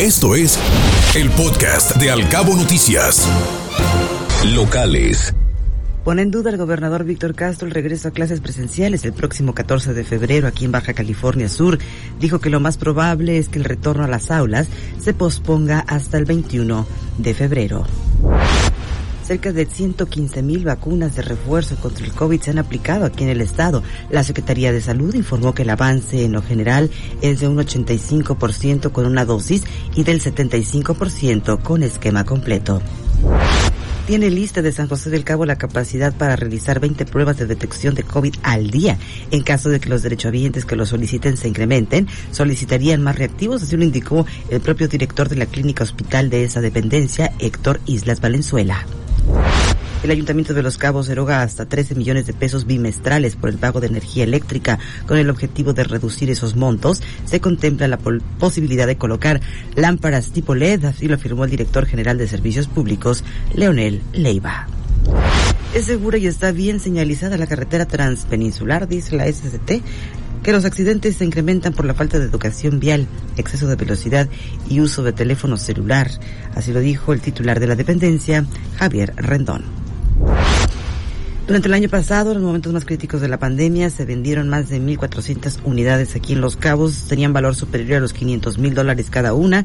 Esto es el podcast de Alcabo Noticias. Locales. Pone en duda el gobernador Víctor Castro el regreso a clases presenciales el próximo 14 de febrero aquí en Baja California Sur. Dijo que lo más probable es que el retorno a las aulas se posponga hasta el 21 de febrero. Cerca de 115 mil vacunas de refuerzo contra el COVID se han aplicado aquí en el estado. La Secretaría de Salud informó que el avance en lo general es de un 85% con una dosis y del 75% con esquema completo tiene lista de San José del Cabo la capacidad para realizar 20 pruebas de detección de COVID al día. En caso de que los derechohabientes que lo soliciten se incrementen, solicitarían más reactivos, así lo indicó el propio director de la clínica hospital de esa dependencia, Héctor Islas Valenzuela. El Ayuntamiento de Los Cabos eroga hasta 13 millones de pesos bimestrales por el pago de energía eléctrica. Con el objetivo de reducir esos montos, se contempla la posibilidad de colocar lámparas tipo LED, así lo afirmó el director general de Servicios Públicos, Leonel Leiva. Es segura y está bien señalizada la carretera transpeninsular, dice la SCT, que los accidentes se incrementan por la falta de educación vial, exceso de velocidad y uso de teléfono celular. Así lo dijo el titular de la dependencia, Javier Rendón. Durante el año pasado, en los momentos más críticos de la pandemia, se vendieron más de 1.400 unidades aquí en Los Cabos. Tenían valor superior a los 500 mil dólares cada una.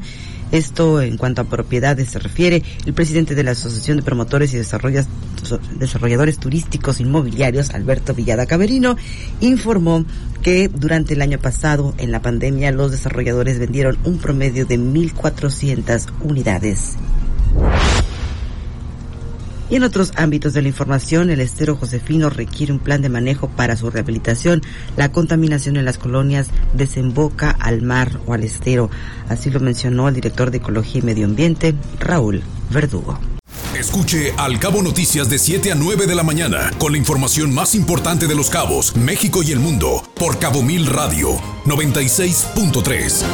Esto en cuanto a propiedades se refiere. El presidente de la Asociación de Promotores y Desarrolladores Turísticos Inmobiliarios, Alberto Villada Caberino, informó que durante el año pasado, en la pandemia, los desarrolladores vendieron un promedio de 1.400 unidades. Y en otros ámbitos de la información, el estero Josefino requiere un plan de manejo para su rehabilitación. La contaminación en las colonias desemboca al mar o al estero. Así lo mencionó el director de Ecología y Medio Ambiente, Raúl Verdugo. Escuche Al Cabo Noticias de 7 a 9 de la mañana con la información más importante de los cabos, México y el mundo por Cabo Mil Radio 96.3.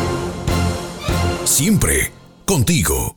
Siempre contigo.